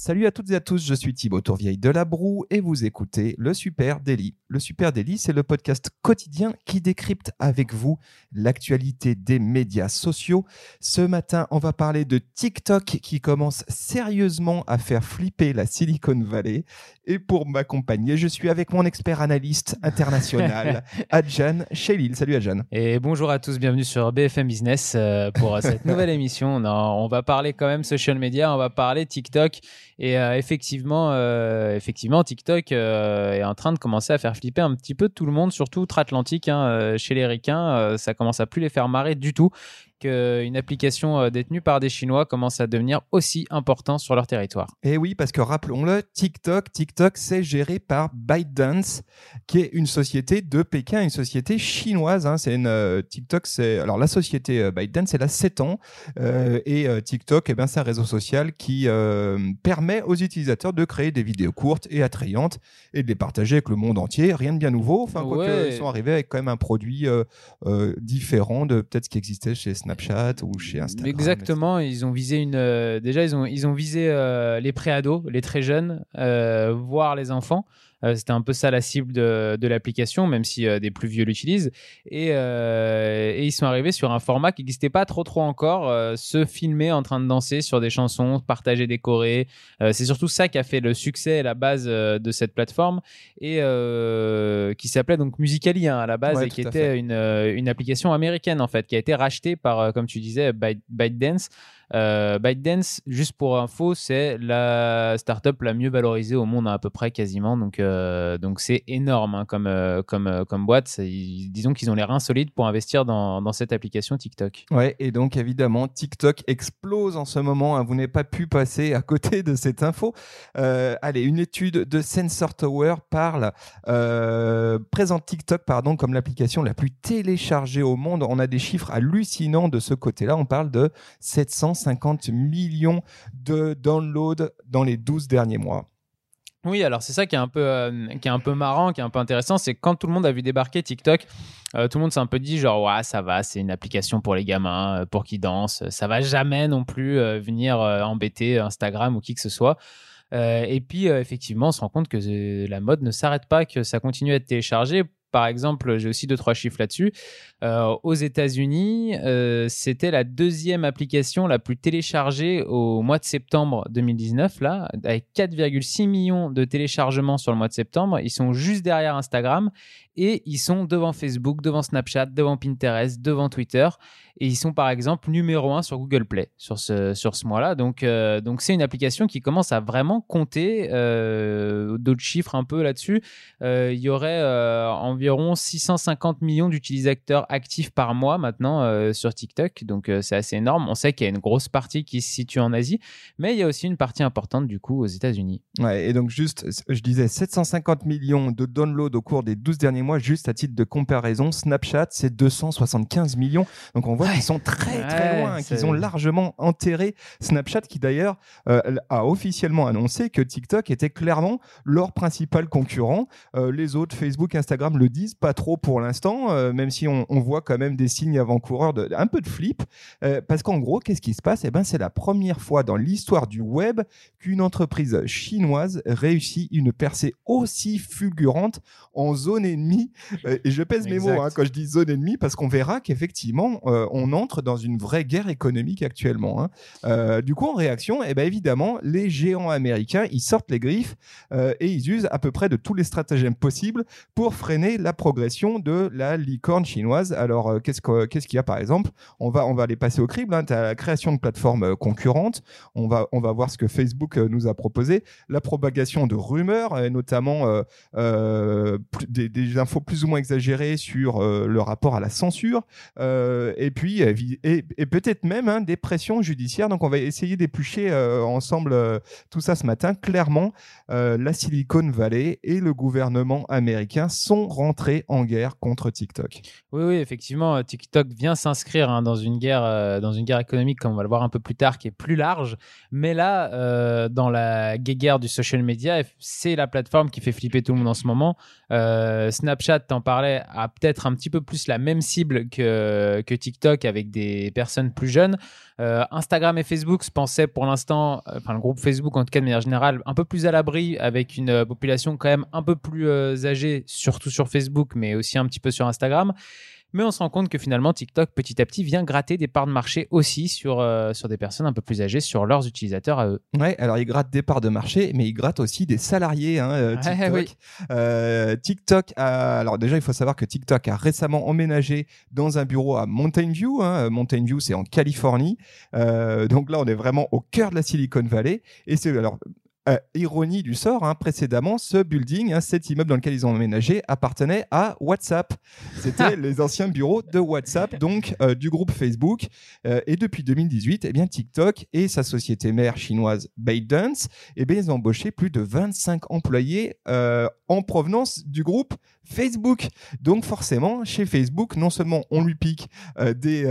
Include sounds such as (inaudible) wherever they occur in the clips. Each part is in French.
Salut à toutes et à tous, je suis Thibaut Tourvieille de La Broue et vous écoutez le Super Daily. Le Super Daily, c'est le podcast quotidien qui décrypte avec vous l'actualité des médias sociaux. Ce matin, on va parler de TikTok qui commence sérieusement à faire flipper la Silicon Valley. Et pour m'accompagner, je suis avec mon expert analyste international, (laughs) Adjan Shelil. Salut Adjan. Et bonjour à tous, bienvenue sur BFM Business euh, pour (laughs) cette nouvelle émission. On, on va parler quand même social media, on va parler TikTok. Et euh, effectivement, euh, effectivement, TikTok est en train de commencer à faire flipper un petit peu tout le monde, surtout outre-Atlantique. Hein, chez les Ricains, ça commence à plus les faire marrer du tout qu'une application euh, détenue par des Chinois commence à devenir aussi important sur leur territoire. Et oui, parce que rappelons-le, TikTok, TikTok, c'est géré par ByteDance, qui est une société de Pékin, une société chinoise. Hein. C'est une euh, TikTok, c'est alors la société euh, ByteDance, elle a 7 ans et TikTok, eh ben, c'est un réseau social qui permet aux utilisateurs de créer des vidéos courtes et attrayantes et de les partager avec le monde entier. Rien de bien nouveau. Enfin, quoi ils sont arrivés avec quand même un produit différent de peut-être ce qui existait chez Snapchat Snapchat ou chez Instagram. Exactement, ils ont visé une. Euh, déjà, ils ont, ils ont visé euh, les préados, les très jeunes, euh, voire les enfants. Euh, c'était un peu ça la cible de, de l'application, même si euh, des plus vieux l'utilisent. Et, euh, et, ils sont arrivés sur un format qui n'existait pas trop trop encore, se filmer en train de danser sur des chansons, partager des chorés. c'est surtout ça qui a fait le succès et la base de cette plateforme et qui s'appelait donc Musically hein, à la base et qui était une, une application américaine en fait, qui a été rachetée par, comme tu disais, ByteDance. Euh, ByteDance, juste pour info, c'est la startup la mieux valorisée au monde à peu près quasiment. Donc, euh, donc c'est énorme hein, comme, euh, comme, comme boîte. disons qu'ils ont les reins solides pour investir dans, dans, cette application TikTok. Ouais, et donc évidemment, TikTok explose en ce moment. Hein. vous n'avez pas pu passer à côté de cette info. allez, une étude de Sensor Tower parle, présente TikTok pardon, comme l'application la plus téléchargée au monde. On a des chiffres hallucinants de ce côté-là. On parle de 700 50 millions de downloads dans les 12 derniers mois. Oui, alors c'est ça qui est un peu euh, qui est un peu marrant, qui est un peu intéressant, c'est quand tout le monde a vu débarquer TikTok, euh, tout le monde s'est un peu dit genre ouais ça va, c'est une application pour les gamins, euh, pour qui dansent, ça va jamais non plus venir embêter Instagram ou qui que ce soit. et puis effectivement, on se rend compte que la mode ne s'arrête pas, que ça continue à être téléchargé par exemple, j'ai aussi deux trois chiffres là-dessus. Euh, aux États-Unis, euh, c'était la deuxième application la plus téléchargée au mois de septembre 2019 là, avec 4,6 millions de téléchargements sur le mois de septembre. Ils sont juste derrière Instagram et ils sont devant Facebook, devant Snapchat, devant Pinterest, devant Twitter et ils sont par exemple numéro un sur Google Play sur ce, sur ce mois-là. Donc, euh, donc c'est une application qui commence à vraiment compter. D'autres chiffres un peu là-dessus. Il y aurait environ 650 millions d'utilisateurs actifs par mois maintenant sur TikTok. Donc c'est assez énorme. On sait qu'il y a une grosse partie qui se situe en Asie, mais il y a aussi une partie importante du coup aux États-Unis. Ouais, et donc juste, je disais 750 millions de downloads au cours des 12 derniers mois, juste à titre de comparaison. Snapchat, c'est 275 millions. Donc on voit ils sont très très loin, qu'ils ont largement enterré Snapchat, qui d'ailleurs euh, a officiellement annoncé que TikTok était clairement leur principal concurrent. Euh, les autres, Facebook, Instagram, le disent pas trop pour l'instant, euh, même si on, voit quand même des signes avant-coureurs de un peu de flip, parce qu'en gros, qu'est-ce qui se passe? Eh ben, c'est la première fois dans l'histoire du web qu'une entreprise chinoise réussit une percée aussi fulgurante en zone ennemie. et je pèse mes mots hein, quand je dis zone ennemie, parce qu'on verra qu'effectivement, on entre dans une vraie guerre économique actuellement. Hein. Euh, du coup, en réaction, eh ben, évidemment, les géants américains, ils sortent les griffes euh, et ils usent à peu près de tous les stratagèmes possibles pour freiner la progression de la licorne chinoise. Alors, euh, qu'est-ce qu'il y a par exemple? On va, on aller passer au crible. Hein. Tu as la création de plateformes concurrentes. On va, voir ce que Facebook nous a proposé. La propagation de rumeurs, notamment des, infos plus ou moins exagérées sur le rapport à la censure. et puis, peut-être même hein, des pressions judiciaires. Donc on va essayer d'éplucher ensemble tout ça ce matin. Clairement, la Silicon Valley et le gouvernement américain sont rentrés en guerre contre TikTok. Oui, oui, effectivement, TikTok vient s'inscrire hein, dans une guerre, dans une guerre économique, comme on va le voir un peu plus tard, qui est plus large. Mais là, dans la guerre du social media, c'est la plateforme qui fait flipper tout le monde en ce moment. Euh, Snapchat, t'en parlais, a peut-être un petit peu plus la même cible que, que TikTok avec des personnes plus jeunes. Euh, Instagram et Facebook se pensaient pour l'instant, euh, enfin le groupe Facebook en tout cas de manière générale, un peu plus à l'abri avec une population quand même un peu plus âgée, surtout sur Facebook, mais aussi un petit peu sur Instagram. Mais on se rend compte que finalement, TikTok, petit à petit, vient gratter des parts de marché aussi sur, euh, sur des personnes un peu plus âgées, sur leurs utilisateurs à eux. Ouais, alors ils grattent des parts de marché, mais ils grattent aussi des salariés. Hein, euh, TikTok. Euh, TikTok a... Alors déjà, il faut savoir que TikTok a récemment emménagé dans un bureau à Mountain View. Hein. Mountain View, c'est en Californie. donc là, on est vraiment au cœur de la Silicon Valley. Et c'est alors euh, ironie du sort, hein, précédemment, ce building, hein, cet immeuble dans lequel ils ont emménagé, appartenait à WhatsApp. C'était (laughs) les anciens bureaux de WhatsApp, donc euh, du groupe Facebook. Euh, et depuis 2018, eh bien, TikTok et sa société mère chinoise ByteDance, eh bien, ils ont embauché plus de 25 employés en provenance du groupe Facebook. Donc forcément, chez Facebook, non seulement on lui pique des,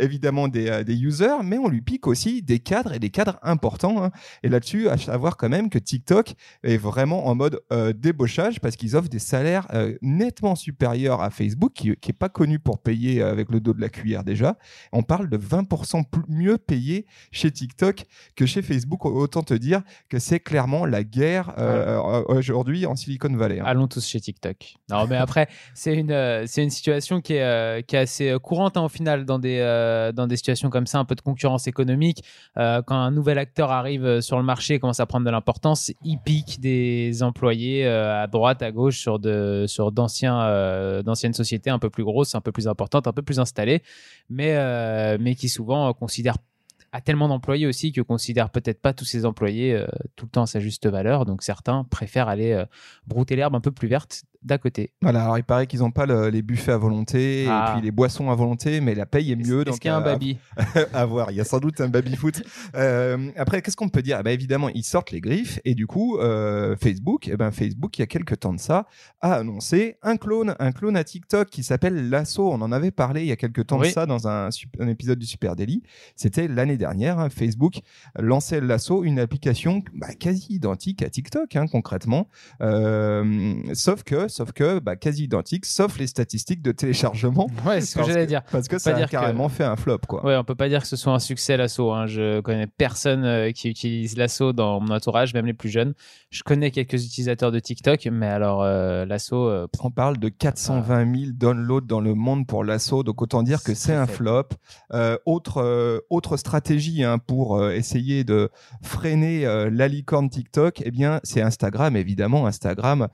évidemment des, des, users, mais on lui pique aussi des cadres et des cadres importants. Hein. Et là-dessus, savoir quand même que TikTok est vraiment en mode euh, débauchage parce qu'ils offrent des salaires euh, nettement supérieurs à Facebook, qui n'est pas connu pour payer avec le dos de la cuillère déjà. On parle de 20% plus, mieux payé chez TikTok que chez Facebook. Autant te dire que c'est clairement la guerre euh, aujourd'hui en Silicon Valley. Hein. Allons tous chez TikTok. Non, mais après, (laughs) c'est une, c'est une situation qui est, qui est assez courante hein, au final dans des, dans des situations comme ça, un peu de concurrence économique. quand un nouvel acteur arrive sur le marché, commence à prendre de l'importance, il des employés euh, à droite, à gauche sur de sur d'anciens euh, d'anciennes sociétés un peu plus grosses, un peu plus importantes, un peu plus installées, mais euh, mais qui souvent considèrent a tellement d'employés aussi que considèrent peut-être pas tous ces employés tout le temps à sa juste valeur. Donc certains préfèrent aller brouter l'herbe un peu plus verte d'à côté. Voilà, alors il paraît qu'ils n'ont pas les buffets à volonté et ah. puis les boissons à volonté, mais la paye est mieux. Est-ce qu'il y a un baby (laughs) à, voir, il y a sans doute un baby foot. (laughs) Euh, après, qu'est-ce qu'on peut dire? Bah, Évidemment, ils sortent les griffes et du coup, euh, Facebook, eh ben, Facebook, il y a quelques temps de ça, a annoncé un clone, un clone à TikTok qui s'appelle Lasso. On en avait parlé il y a quelques temps de ça dans un, épisode du Super Daily. C'était l'année dernière. Hein, Facebook lançait Lasso, une application bah, quasi identique à TikTok, hein, concrètement. Euh, sauf que sauf que bah, quasi identique, sauf les statistiques de téléchargement. (laughs) Ouais, c'est ce que j'allais dire. Parce que ça a carrément fait un flop, quoi. Ouais, on peut pas dire que ce soit un succès l'assaut. Hein. Je connais personne euh, qui utilise l'assaut dans mon entourage, même les plus jeunes. Je connais quelques utilisateurs de TikTok, mais alors euh, l'assaut. Euh, on parle de 420 000 downloads dans le monde pour l'assaut, donc autant dire que c'est un flop. autre autre stratégie hein, pour essayer de freiner la licorne TikTok, eh bien c'est Instagram évidemment, Instagram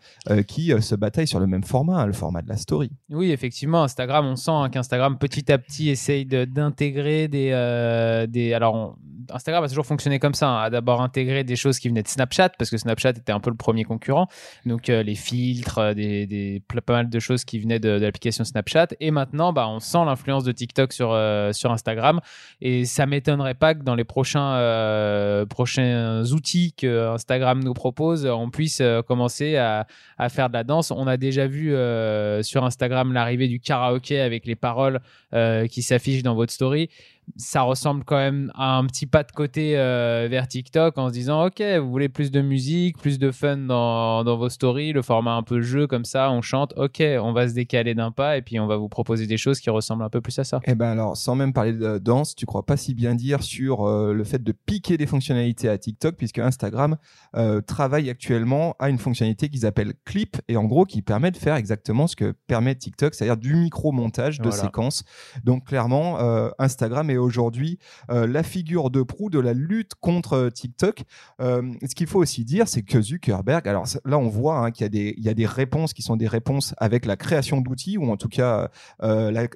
qui se bat sur le même format, hein, le format de la story. Oui, effectivement, Instagram, on sent hein, qu'Instagram petit à petit essaye d'intégrer des, euh, des. Alors, Instagram a toujours fonctionné comme ça, hein, a d'abord intégré des choses qui venaient de Snapchat, parce que Snapchat était un peu le premier concurrent. Donc, euh, les filtres, euh, des, des, pas mal de choses qui venaient de, l'application Snapchat. Et maintenant, bah, on sent l'influence de TikTok sur, sur Instagram. Et ça m'étonnerait pas que dans les prochains, prochains outils que Instagram nous propose, on puisse commencer à, à faire de la danse a déjà vu euh, sur Instagram l'arrivée du karaoké avec les paroles euh, qui s'affichent dans votre story ça ressemble quand même à un petit pas de côté euh, vers TikTok en se disant ok vous voulez plus de musique plus de fun dans, dans, vos stories le format un peu jeu comme ça on chante ok on va se décaler d'un pas et puis on va vous proposer des choses qui ressemblent un peu plus à ça. Et eh ben alors sans même parler de danse tu crois pas si bien dire sur euh, le fait de piquer des fonctionnalités à TikTok puisque Instagram euh, travaille actuellement à une fonctionnalité qu'ils appellent clip et en gros qui permet de faire exactement ce que permet TikTok c'est-à-dire du micro montage de séquences. Donc clairement Instagram est aujourd'hui la figure de proue de la lutte contre TikTok. ce qu'il faut aussi dire, c'est que Zuckerberg, alors là on voit hein, qu'il y, a des, réponses qui sont des réponses avec la création d'outils, ou en tout cas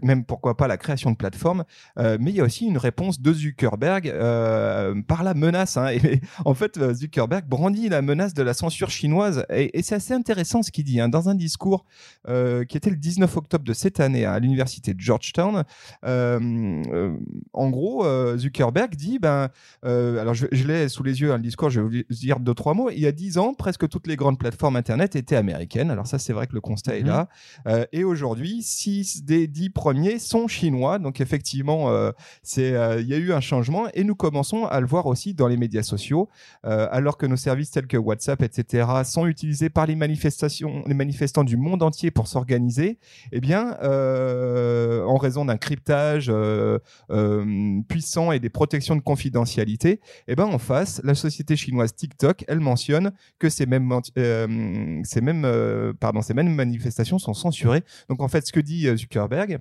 même pourquoi pas la création de plateformes, mais il y a aussi une réponse de Zuckerberg par la menace. Hein, (laughs) en fait, Zuckerberg brandit la menace de la censure chinoise, et, c'est assez intéressant ce qu'il dit. Hein, dans un discours qui était le 19 octobre de cette année à l'université de Georgetown, euh, en gros, euh, Zuckerberg dit, ben, euh, alors je, l'ai sous les yeux, un le discours, je vais vous dire deux, trois mots. Il y a dix ans, presque toutes les grandes plateformes Internet étaient américaines. Alors ça, c'est vrai que le constat est mhm. là. et aujourd'hui, six des dix premiers sont chinois. Donc effectivement, c'est, il y a eu un changement et nous commençons à le voir aussi dans les médias sociaux, alors que nos services tels que WhatsApp, etc., sont utilisés par les manifestations, les manifestants du monde entier pour s'organiser. Eh bien, en raison d'un cryptage euh, euh, puissant et des protections de confidentialité, eh ben en face, la société chinoise TikTok, elle mentionne que ces mêmes, euh, manifestations sont censurées. Donc en fait, ce que dit Zuckerberg,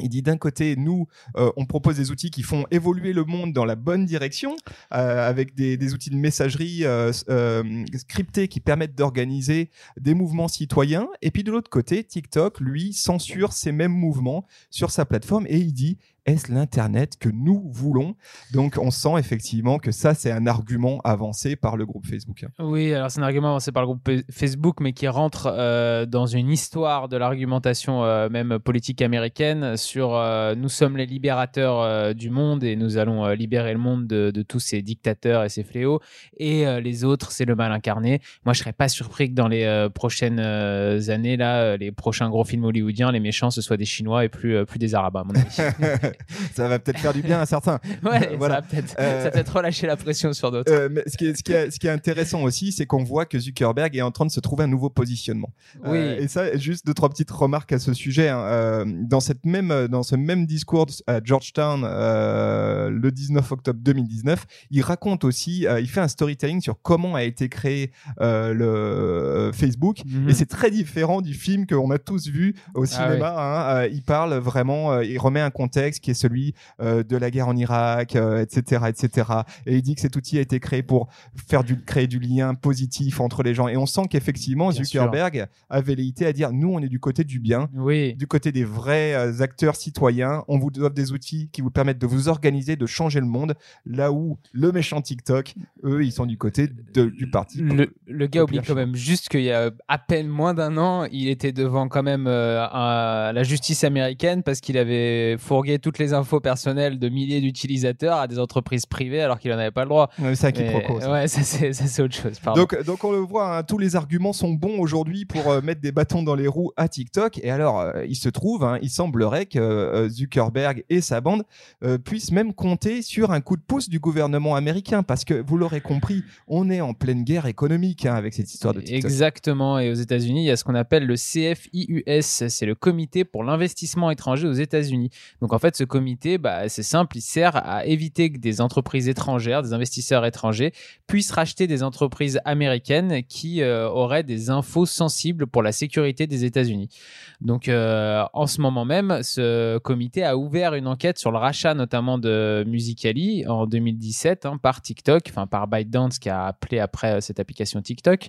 il dit d'un côté, nous, on propose des outils qui font évoluer le monde dans la bonne direction, avec des, des, outils de messagerie euh, scriptés qui permettent d'organiser des mouvements citoyens. Et puis de l'autre côté, TikTok, lui, censure ces mêmes mouvements sur sa plateforme et il dit, est-ce l'Internet que nous voulons? Donc on sent effectivement que ça, c'est un argument avancé par le groupe Facebook. Oui, alors c'est un argument avancé par le groupe Facebook, mais qui rentre euh, dans une histoire de l'argumentation euh, même politique américaine sur euh, nous sommes les libérateurs du monde et nous allons libérer le monde de, de, tous ces dictateurs et ces fléaux, et les autres, c'est le mal incarné. Moi, je serais pas surpris que dans les prochaines années, là, les prochains gros films hollywoodiens, les méchants, ce soient des Chinois et plus, plus des Arabes, à mon avis. (laughs) (laughs) ça va peut-être faire du bien à certains. (laughs) Ouais, voilà. Euh, ça va peut-être relâcher la pression sur d'autres. Euh, ce, qui est, ce, qui est, ce qui est intéressant aussi, c'est qu'on voit que Zuckerberg est en train de se trouver un nouveau positionnement. Oui. Euh, et ça, juste deux, trois petites remarques à ce sujet. Hein. dans, cette même, dans ce même discours à Georgetown, le 19 octobre 2019, il raconte aussi, il fait un storytelling sur comment a été créé le Facebook. Mhm. Et c'est très différent du film qu'on a tous vu au ah cinéma. hein. il parle vraiment, il remet un contexte qui est celui euh, de la guerre en Irak, etc., euh, etc. Et il dit que cet outil a été créé pour faire du, créer du lien positif entre les gens. Et on sent qu'effectivement, Zuckerberg a velléité à dire nous, on est du côté du bien, oui. du côté des vrais euh, acteurs citoyens. On vous offre des outils qui vous permettent de vous organiser, de changer le monde. Là où le méchant TikTok, eux, ils sont du côté du parti. Le, le gars oublie quand même juste qu'il y a à peine moins d'un an, il était devant quand même la justice américaine parce qu'il avait fourgué toute les infos personnelles de milliers d'utilisateurs à des entreprises privées alors qu'il n'en avait pas le droit. c'est un quiproquo. Ouais, (laughs) ça c'est autre chose. Donc, donc on le voit, hein, tous les arguments sont bons aujourd'hui pour euh, mettre des bâtons dans les roues à TikTok. Et alors, euh, il se trouve, hein, il semblerait que euh, Zuckerberg et sa bande puissent même compter sur un coup de pouce du gouvernement américain parce que vous l'aurez compris, on est en pleine guerre économique hein, avec cette histoire de TikTok. Exactement. Et aux États-Unis, il y a ce qu'on appelle le CFIUS, c'est le Comité pour l'investissement étranger aux États-Unis. Donc en fait, ce comité, bah, c'est simple, il sert à éviter que des entreprises étrangères, des investisseurs étrangers, puissent racheter des entreprises américaines qui euh, auraient des infos sensibles pour la sécurité des États-Unis. Donc, euh, en ce moment même, ce comité a ouvert une enquête sur le rachat notamment de Musicali en 2017 hein, par TikTok, enfin par ByteDance qui a appelé après euh, cette application TikTok.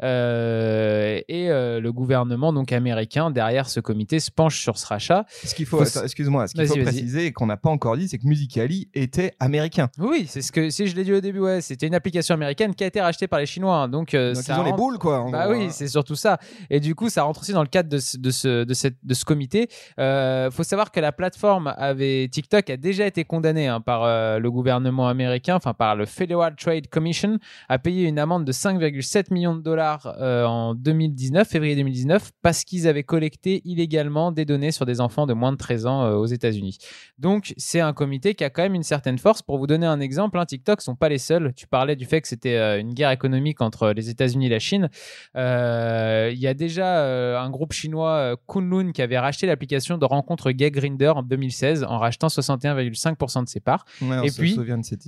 et le gouvernement donc américain derrière ce comité se penche sur ce rachat. Ce qu'il faut, excuse-moi, ce qu'il faut préciser et qu'on n'a pas encore dit, c'est que Musicali était américain. Oui, c'est ce que si je l'ai dit au début, ouais, c'était une application américaine qui a été rachetée par les Chinois. Hein. donc, euh, ils ont les boules, quoi. Bah oui, hein. c'est surtout ça. Et du coup, ça rentre aussi dans le cadre de ce, de ce, de cette, de ce comité. Euh, faut savoir que la plateforme avait TikTok a déjà été condamnée hein, par euh, le gouvernement américain, enfin par le Federal Trade Commission, a payé une amende de 5,7 millions de dollars euh, en 2019, février 2019, parce qu'ils avaient collecté illégalement des données sur des enfants de moins de 13 ans aux États-Unis. Donc, c'est un comité qui a quand même une certaine force. Pour vous donner un exemple, hein, TikTok sont pas les seuls. Tu parlais du fait que c'était euh, une guerre économique entre les États-Unis et la Chine. Euh, il y a déjà euh, un groupe chinois, Kunlun, qui avait racheté l'application de rencontre Gay Grinder en 2016 en rachetant 61,5% de ses parts. et puis,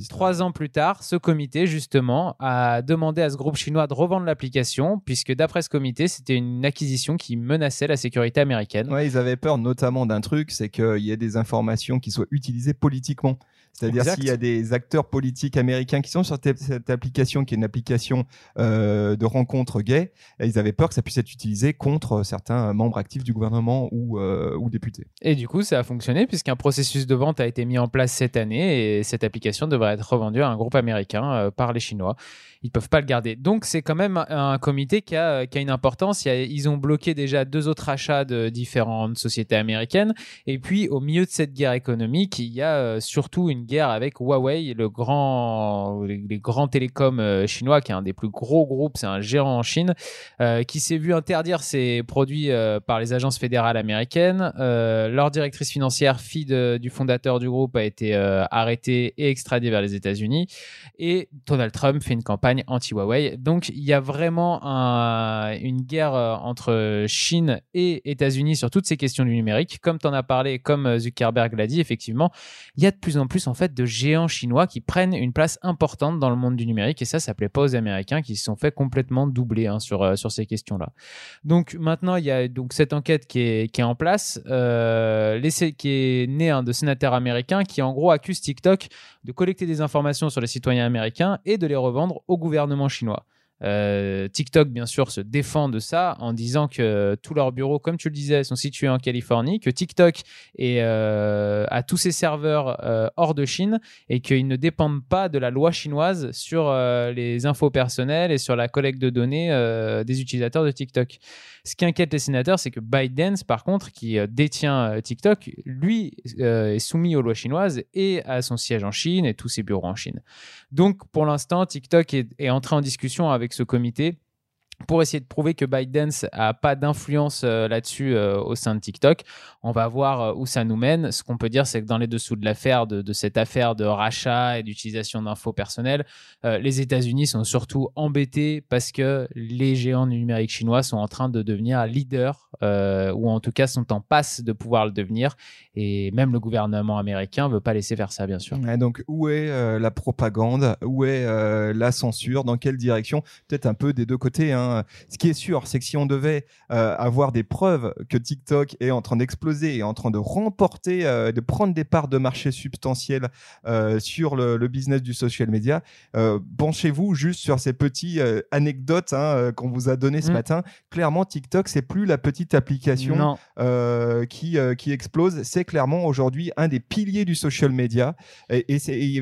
trois ans plus tard, ce comité, justement, a demandé à ce groupe chinois de revendre l'application, puisque d'après ce comité, comité, c'était une acquisition qui menaçait la sécurité américaine. Ouais, ils avaient peur notamment d'un truc, c'est qu'il y ait des informations qui soient utilisées politiquement. C'est-à-dire s'il y a des acteurs politiques américains qui sont sur cette application, qui est une application euh, de rencontre gay, ils avaient peur que ça puisse être utilisé contre certains membres actifs du gouvernement ou, euh, ou députés. Et du coup, ça a fonctionné puisqu'un processus de vente a été mis en place cette année et cette application devrait être revendue à un groupe américain euh, par les Chinois ils peuvent pas le garder. Donc c'est quand même un comité qui a, qui a une importance. ils ont bloqué déjà deux autres achats de différentes sociétés américaines. Et puis au milieu de cette guerre économique, il y a euh, surtout une guerre avec Huawei, le grand, les, grands télécoms euh, chinois, qui est un des plus gros groupes, c'est un géant en Chine, euh, qui s'est vu interdire ses produits par les agences fédérales américaines. leur directrice financière, fille du fondateur du groupe, a été arrêtée et extradée vers les États-Unis. Et Donald Trump fait une campagne anti-Huawei. Donc il y a vraiment une guerre euh, entre Chine et États-Unis sur toutes ces questions du numérique. Comme tu en as parlé, comme Zuckerberg l'a dit, effectivement, il y a de plus en plus en fait de géants chinois qui prennent une place importante dans le monde du numérique et ça, ça plaît pas aux Américains qui se sont fait complètement doubler hein, sur, euh, sur ces questions-là. Donc maintenant, il y a donc cette enquête qui est, qui est en place, euh, qui est née hein, de sénateurs américains qui en gros accusent TikTok de collecter des informations sur les citoyens américains et de les revendre au gouvernement chinois. Euh, TikTok, bien sûr, se défend de ça en disant que tous leurs bureaux, comme tu le disais, sont situés en Californie, que TikTok euh, a tous ses serveurs euh, hors de Chine et qu'ils ne dépendent pas de la loi chinoise sur les infos personnelles et sur la collecte de données des utilisateurs de TikTok. Ce qui inquiète les sénateurs, c'est que ByteDance, par contre, qui détient TikTok, lui est soumis aux lois chinoises et a son siège en Chine et tous ses bureaux en Chine. Donc, pour l'instant, TikTok est entré en discussion avec ce comité pour essayer de prouver que ByteDance a pas d'influence euh, là-dessus euh, au sein de TikTok. On va voir euh, où ça nous mène. Ce qu'on peut dire, c'est que dans les dessous de l'affaire, de, cette affaire de rachat et d'utilisation d'infos personnelles, les États-Unis sont surtout embêtés parce que les géants numériques chinois sont en train de devenir leaders, ou en tout cas sont en passe de pouvoir le devenir. Et même le gouvernement américain veut pas laisser faire ça, bien sûr. donc, où est la propagande? Où est la censure? Dans quelle direction? Peut-être un peu des deux côtés. Hein Hein. Ce qui est sûr, c'est que si on devait euh, avoir des preuves que TikTok est en train d'exploser et en train de remporter, euh, de prendre des parts de marché substantielles euh, sur le, business du social media, penchez-vous juste sur ces petites anecdotes hein, qu'on vous a données ce mm. matin. Clairement, TikTok, c'est plus la petite application qui, qui explose. C'est clairement aujourd'hui un des piliers du social media. Et, et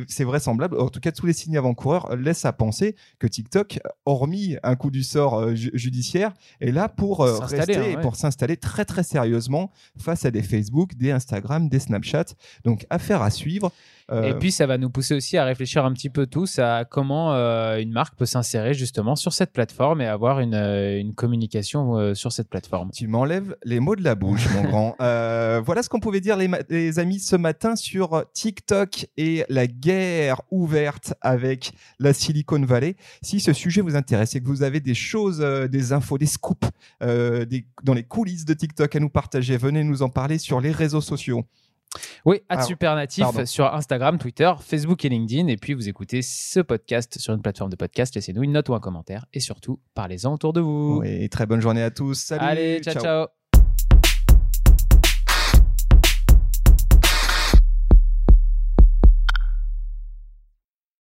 c'est vraisemblable, en tout cas, tous les signes avant-coureurs laissent à penser que TikTok, hormis un coup du sort euh, judiciaire est là pour euh, rester hein, et pour s'installer très très sérieusement face à des Facebook, des Instagram, des Snapchat. Donc affaire à suivre. Et euh, puis ça va nous pousser aussi à réfléchir un petit peu tous à comment une marque peut s'insérer justement sur cette plateforme et avoir une, une communication sur cette plateforme. Tu m'enlèves les mots de la bouche, mon grand. (laughs) voilà ce qu'on pouvait dire les, les, amis ce matin sur TikTok et la guerre ouverte avec la Silicon Valley. Si ce sujet vous intéresse et que vous avez des choses euh, des infos, des scoops euh, dans les coulisses de TikTok à nous partager, venez nous en parler sur les réseaux sociaux. Oui, à Supernatif sur Instagram, Twitter, Facebook et LinkedIn. Et puis vous écoutez ce podcast sur une plateforme de podcast. Laissez-nous une note ou un commentaire. Et surtout, parlez-en autour de vous. Oui, très bonne journée à tous. Salut. Allez, ciao. ciao.